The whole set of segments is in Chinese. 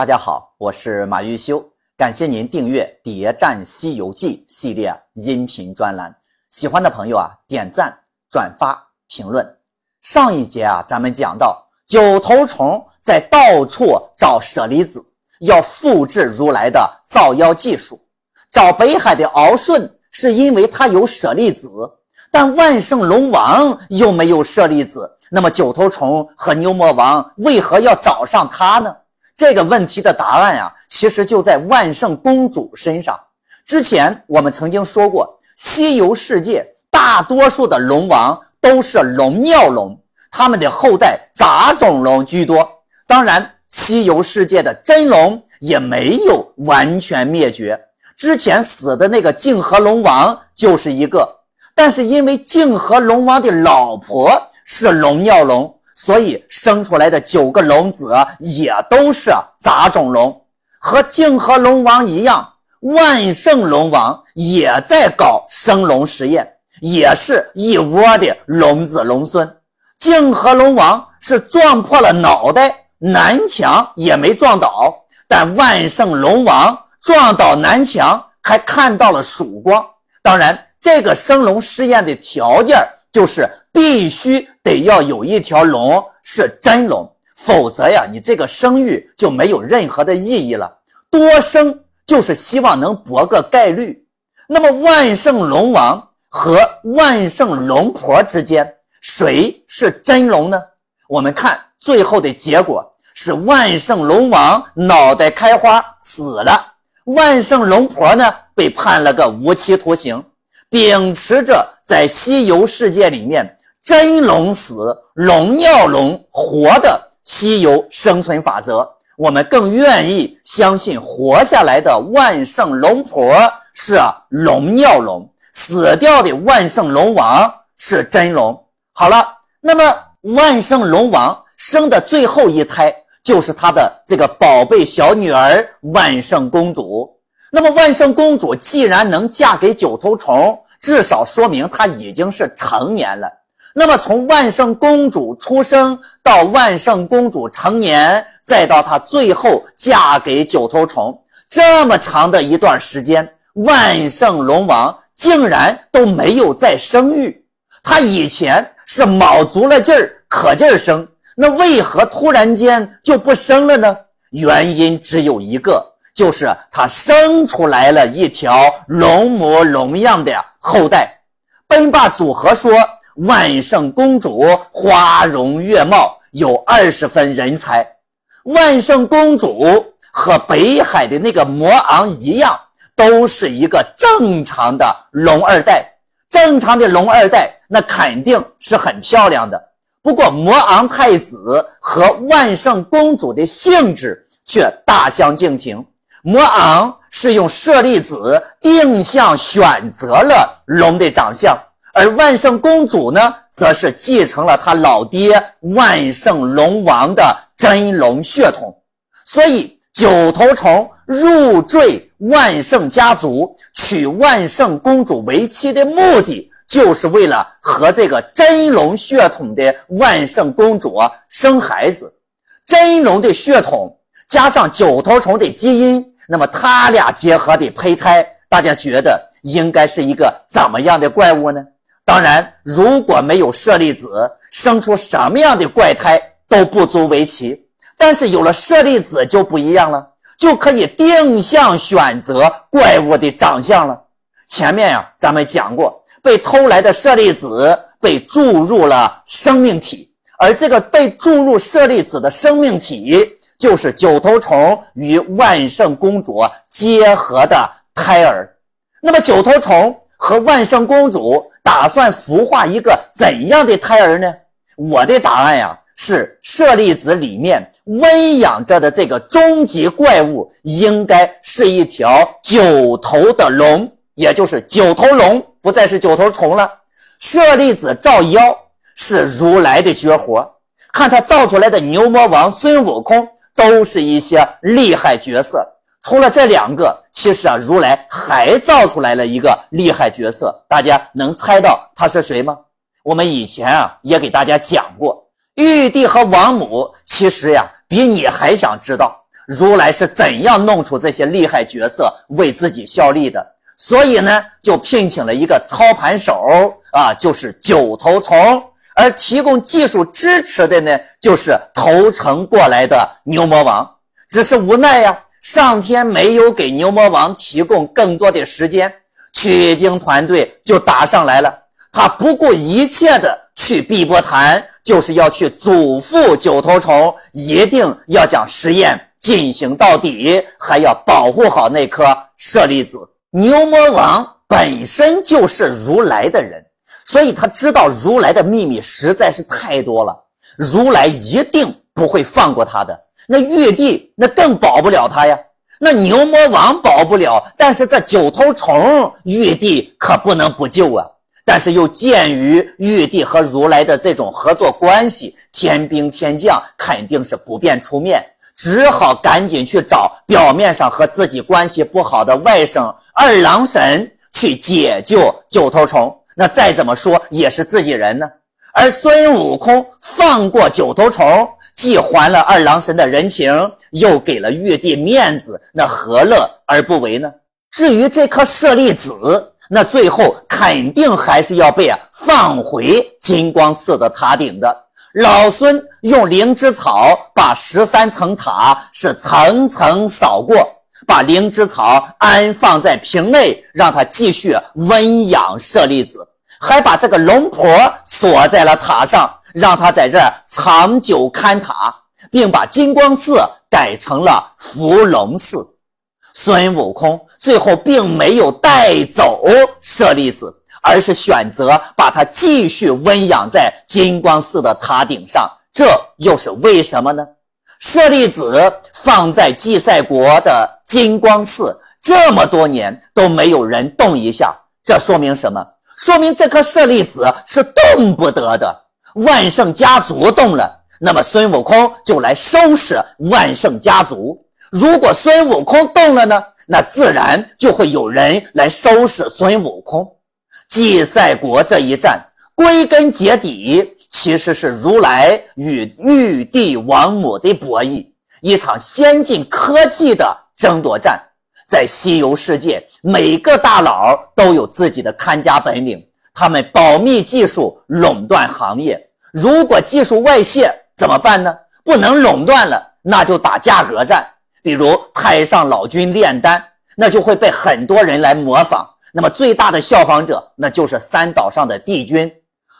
大家好，我是马玉修，感谢您订阅《谍战西游记》系列音频专栏。喜欢的朋友啊，点赞、转发、评论。上一节啊，咱们讲到九头虫在到处找舍利子，要复制如来的造妖技术。找北海的敖顺，是因为他有舍利子，但万圣龙王又没有舍利子。那么九头虫和牛魔王为何要找上他呢？这个问题的答案呀，其实就在万圣公主身上。之前我们曾经说过，西游世界大多数的龙王都是龙尿龙，他们的后代杂种龙居多。当然，西游世界的真龙也没有完全灭绝。之前死的那个泾河龙王就是一个，但是因为泾河龙王的老婆是龙尿龙。所以生出来的九个龙子也都是杂种龙，和泾河龙王一样，万圣龙王也在搞生龙实验，也是一窝的龙子龙孙。泾河龙王是撞破了脑袋，南墙也没撞倒，但万圣龙王撞倒南墙还看到了曙光。当然，这个生龙实验的条件就是。必须得要有一条龙是真龙，否则呀，你这个生育就没有任何的意义了。多生就是希望能博个概率。那么万圣龙王和万圣龙婆之间，谁是真龙呢？我们看最后的结果是万圣龙王脑袋开花死了，万圣龙婆呢被判了个无期徒刑。秉持着在西游世界里面。真龙死，龙尿龙活的西游生存法则，我们更愿意相信活下来的万圣龙婆是龙尿龙，死掉的万圣龙王是真龙。好了，那么万圣龙王生的最后一胎就是他的这个宝贝小女儿万圣公主。那么万圣公主既然能嫁给九头虫，至少说明她已经是成年了。那么，从万圣公主出生到万圣公主成年，再到她最后嫁给九头虫，这么长的一段时间，万圣龙王竟然都没有再生育。他以前是卯足了劲儿，可劲儿生，那为何突然间就不生了呢？原因只有一个，就是他生出来了一条龙模龙样的后代。奔霸组合说。万圣公主花容月貌，有二十分人才。万圣公主和北海的那个魔昂一样，都是一个正常的龙二代。正常的龙二代，那肯定是很漂亮的。不过魔昂太子和万圣公主的性质却大相径庭。魔昂是用舍利子定向选择了龙的长相。而万圣公主呢，则是继承了她老爹万圣龙王的真龙血统，所以九头虫入赘万圣家族，娶万圣公主为妻的目的，就是为了和这个真龙血统的万圣公主生孩子。真龙的血统加上九头虫的基因，那么他俩结合的胚胎，大家觉得应该是一个怎么样的怪物呢？当然，如果没有舍利子，生出什么样的怪胎都不足为奇。但是有了舍利子就不一样了，就可以定向选择怪物的长相了。前面呀，咱们讲过，被偷来的舍利子被注入了生命体，而这个被注入舍利子的生命体，就是九头虫与万圣公主结合的胎儿。那么九头虫和万圣公主。打算孵化一个怎样的胎儿呢？我的答案呀是舍利子里面温养着的这个终极怪物，应该是一条九头的龙，也就是九头龙，不再是九头虫了。舍利子照妖是如来的绝活，看他造出来的牛魔王、孙悟空，都是一些厉害角色。除了这两个，其实啊，如来还造出来了一个厉害角色，大家能猜到他是谁吗？我们以前啊也给大家讲过，玉帝和王母，其实呀比你还想知道。如来是怎样弄出这些厉害角色为自己效力的。所以呢，就聘请了一个操盘手啊，就是九头虫，而提供技术支持的呢，就是投诚过来的牛魔王。只是无奈呀，上天没有给牛魔王提供更多的时间，取经团队就打上来了。他不顾一切的去碧波潭，就是要去嘱咐九头虫，一定要将实验进行到底，还要保护好那颗舍利子。牛魔王本身就是如来的人，所以他知道如来的秘密实在是太多了，如来一定不会放过他的。那玉帝那更保不了他呀，那牛魔王保不了，但是这九头虫玉帝可不能不救啊。但是又鉴于玉帝和如来的这种合作关系，天兵天将肯定是不便出面，只好赶紧去找表面上和自己关系不好的外甥。二郎神去解救九头虫，那再怎么说也是自己人呢。而孙悟空放过九头虫，既还了二郎神的人情，又给了玉帝面子，那何乐而不为呢？至于这颗舍利子，那最后肯定还是要被啊放回金光寺的塔顶的。老孙用灵芝草把十三层塔是层层扫过。把灵芝草安放在瓶内，让它继续温养舍利子，还把这个龙婆锁在了塔上，让他在这儿长久看塔，并把金光寺改成了伏龙寺。孙悟空最后并没有带走舍利子，而是选择把它继续温养在金光寺的塔顶上，这又是为什么呢？舍利子放在祭赛国的金光寺这么多年都没有人动一下，这说明什么？说明这颗舍利子是动不得的。万圣家族动了，那么孙悟空就来收拾万圣家族；如果孙悟空动了呢，那自然就会有人来收拾孙悟空。祭赛国这一战，归根结底。其实是如来与玉帝王母的博弈，一场先进科技的争夺战。在西游世界，每个大佬都有自己的看家本领，他们保密技术，垄断行业。如果技术外泄怎么办呢？不能垄断了，那就打价格战。比如太上老君炼丹，那就会被很多人来模仿。那么最大的效仿者，那就是三岛上的帝君。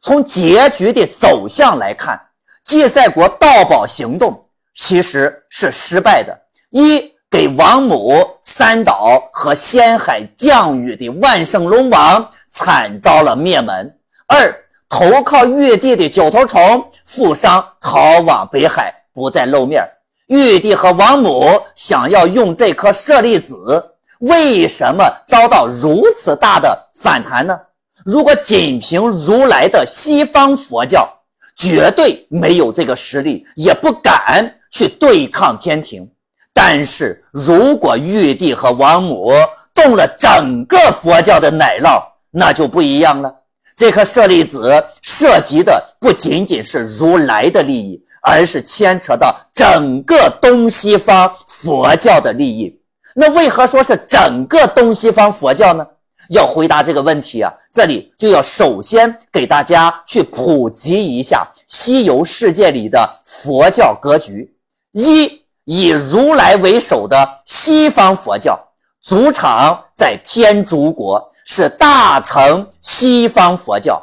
从结局的走向来看，祭赛国盗宝行动其实是失败的。一给王母、三岛和仙海降雨的万圣龙王惨遭了灭门；二投靠玉帝的九头虫负伤逃往北海，不再露面。玉帝和王母想要用这颗舍利子，为什么遭到如此大的反弹呢？如果仅凭如来的西方佛教，绝对没有这个实力，也不敢去对抗天庭。但是如果玉帝和王母动了整个佛教的奶酪，那就不一样了。这颗舍利子涉及的不仅仅是如来的利益，而是牵扯到整个东西方佛教的利益。那为何说是整个东西方佛教呢？要回答这个问题啊，这里就要首先给大家去普及一下西游世界里的佛教格局。一以如来为首的西方佛教，主场在天竺国，是大乘西方佛教；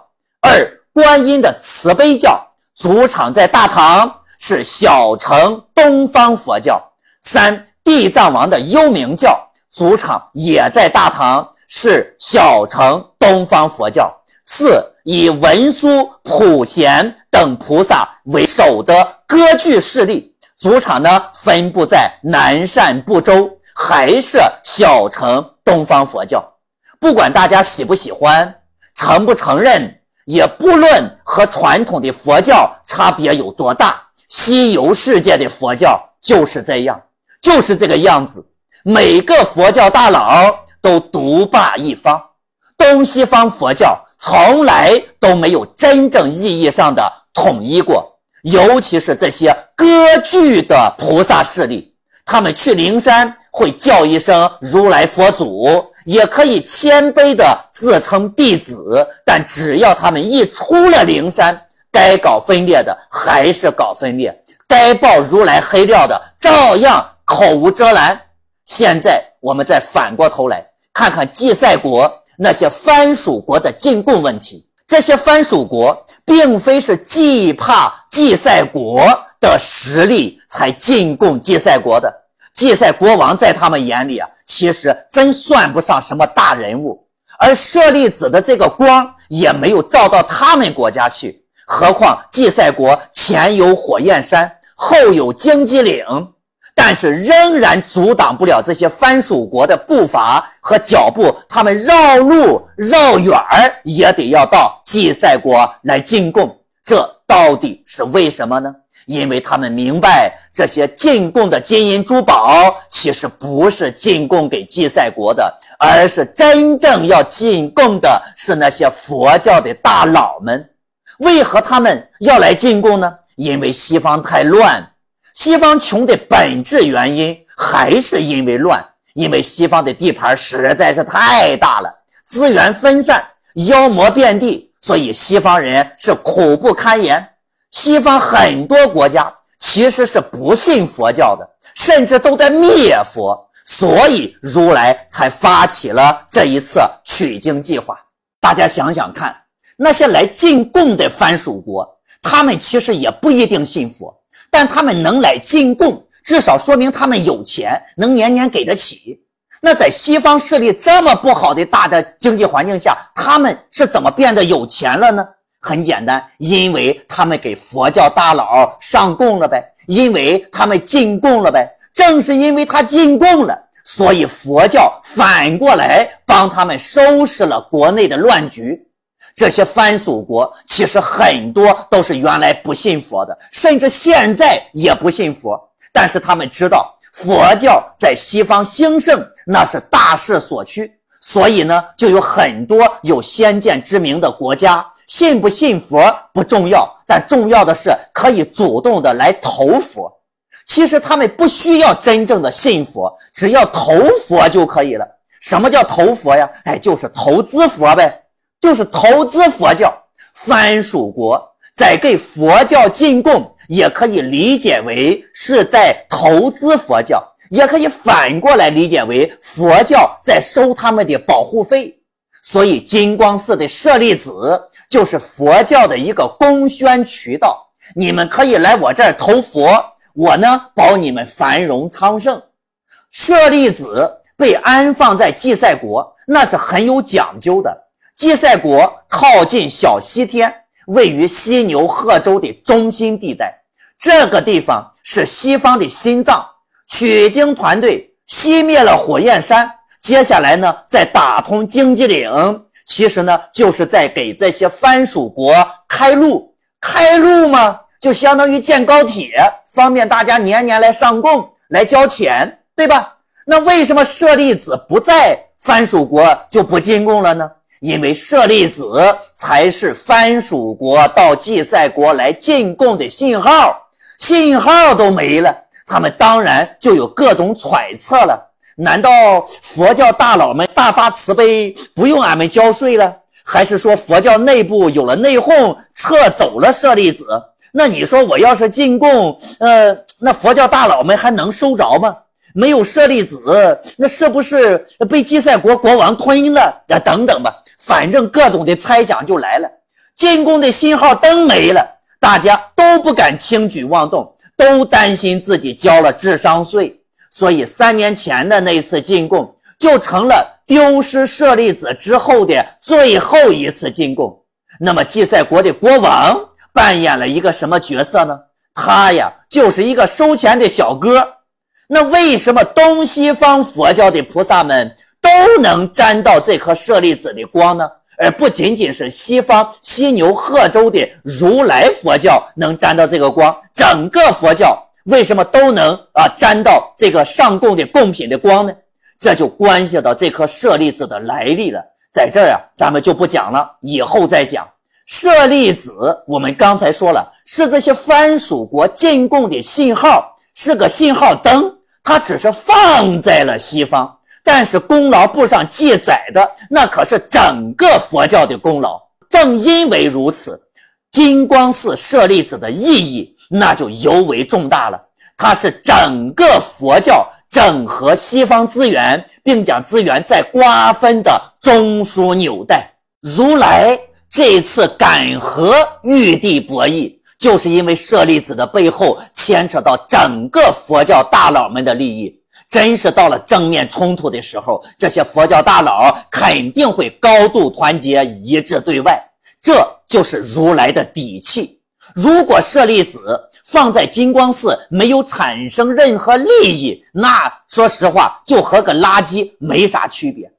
二观音的慈悲教，主场在大唐，是小乘东方佛教；三地藏王的幽冥教，主场也在大唐。是小乘东方佛教，四以文殊、普贤等菩萨为首的割据势力，主场呢分布在南赡部洲，还是小乘东方佛教。不管大家喜不喜欢，承不承认，也不论和传统的佛教差别有多大，西游世界的佛教就是这样，就是这个样子。每个佛教大佬。都独霸一方，东西方佛教从来都没有真正意义上的统一过，尤其是这些割据的菩萨势力，他们去灵山会叫一声如来佛祖，也可以谦卑的自称弟子，但只要他们一出了灵山，该搞分裂的还是搞分裂，该爆如来黑料的照样口无遮拦。现在我们再反过头来看看祭赛国那些藩属国的进贡问题，这些藩属国并非是惧怕祭赛国。的实力才进贡祭赛国的祭赛国王，在他们眼里啊，其实真算不上什么大人物。而舍利子的这个光也没有照到他们国家去，何况祭赛国前有火焰山，后有荆棘岭，但是仍然阻挡不了这些藩属国的步伐和脚步，他们绕路绕远儿也得要到祭赛国来进贡，这到底是为什么呢？因为他们明白，这些进贡的金银珠宝其实不是进贡给祭赛国的，而是真正要进贡的是那些佛教的大佬们。为何他们要来进贡呢？因为西方太乱，西方穷的本质原因还是因为乱，因为西方的地盘实在是太大了，资源分散，妖魔遍地，所以西方人是苦不堪言。西方很多国家其实是不信佛教的，甚至都在灭佛，所以如来才发起了这一次取经计划。大家想想看，那些来进贡的藩属国，他们其实也不一定信佛，但他们能来进贡，至少说明他们有钱，能年年给得起。那在西方势力这么不好的大的经济环境下，他们是怎么变得有钱了呢？很简单，因为他们给佛教大佬上供了呗，因为他们进贡了呗。正是因为他进贡了，所以佛教反过来帮他们收拾了国内的乱局。这些藩属国其实很多都是原来不信佛的，甚至现在也不信佛。但是他们知道佛教在西方兴盛，那是大势所趋，所以呢，就有很多有先见之明的国家。信不信佛不重要，但重要的是可以主动的来投佛。其实他们不需要真正的信佛，只要投佛就可以了。什么叫投佛呀？哎，就是投资佛呗，就是投资佛教。藩属国在给佛教进贡，也可以理解为是在投资佛教，也可以反过来理解为佛教在收他们的保护费。所以金光寺的舍利子。就是佛教的一个公宣渠道，你们可以来我这儿投佛，我呢保你们繁荣昌盛。舍利子被安放在祭赛国，那是很有讲究的。祭赛国靠近小西天，位于犀牛贺州的中心地带，这个地方是西方的心脏。取经团队熄灭了火焰山，接下来呢，再打通荆棘岭。其实呢，就是在给这些藩属国开路，开路嘛，就相当于建高铁，方便大家年年来上贡、来交钱，对吧？那为什么舍利子不在藩属国就不进贡了呢？因为舍利子才是藩属国到祭赛国来进贡的信号，信号都没了，他们当然就有各种揣测了。难道佛教大佬们大发慈悲，不用俺们交税了？还是说佛教内部有了内讧，撤走了舍利子？那你说我要是进贡，呃，那佛教大佬们还能收着吗？没有舍利子，那是不是被祭赛国国王吞了？啊，等等吧，反正各种的猜想就来了。进贡的信号灯没了，大家都不敢轻举妄动，都担心自己交了智商税。所以三年前的那一次进贡就成了丢失舍利子之后的最后一次进贡。那么祭赛国的国王扮演了一个什么角色呢？他呀就是一个收钱的小哥。那为什么东西方佛教的菩萨们都能沾到这颗舍利子的光呢？而不仅仅是西方犀牛贺州的如来佛教能沾到这个光，整个佛教。为什么都能啊沾到这个上供的贡品的光呢？这就关系到这颗舍利子的来历了。在这儿啊，咱们就不讲了，以后再讲。舍利子，我们刚才说了，是这些藩属国进贡的信号，是个信号灯。它只是放在了西方，但是功劳簿上记载的那可是整个佛教的功劳。正因为如此，金光寺舍利子的意义那就尤为重大了。它是整个佛教整合西方资源，并将资源再瓜分的中枢纽带。如来这次敢和玉帝博弈，就是因为舍利子的背后牵扯到整个佛教大佬们的利益。真是到了正面冲突的时候，这些佛教大佬肯定会高度团结一致对外，这就是如来的底气。如果舍利子放在金光寺没有产生任何利益，那说实话就和个垃圾没啥区别。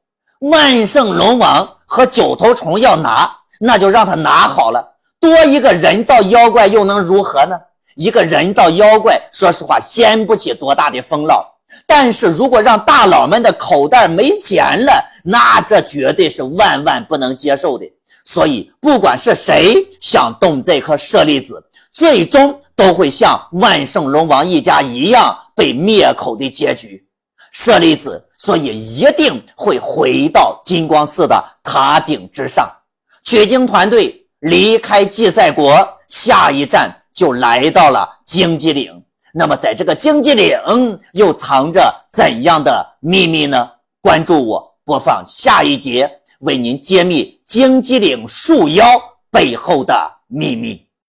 万圣龙王和九头虫要拿，那就让他拿好了，多一个人造妖怪又能如何呢？一个人造妖怪，说实话掀不起多大的风浪。但是如果让大佬们的口袋没钱了，那这绝对是万万不能接受的。所以，不管是谁想动这颗舍利子，最终都会像万圣龙王一家一样被灭口的结局。舍利子，所以一定会回到金光寺的塔顶之上。取经团队离开祭赛国，下一站就来到了荆棘岭。那么，在这个荆棘岭又藏着怎样的秘密呢？关注我，播放下一节，为您揭秘荆棘岭树妖背后的秘密。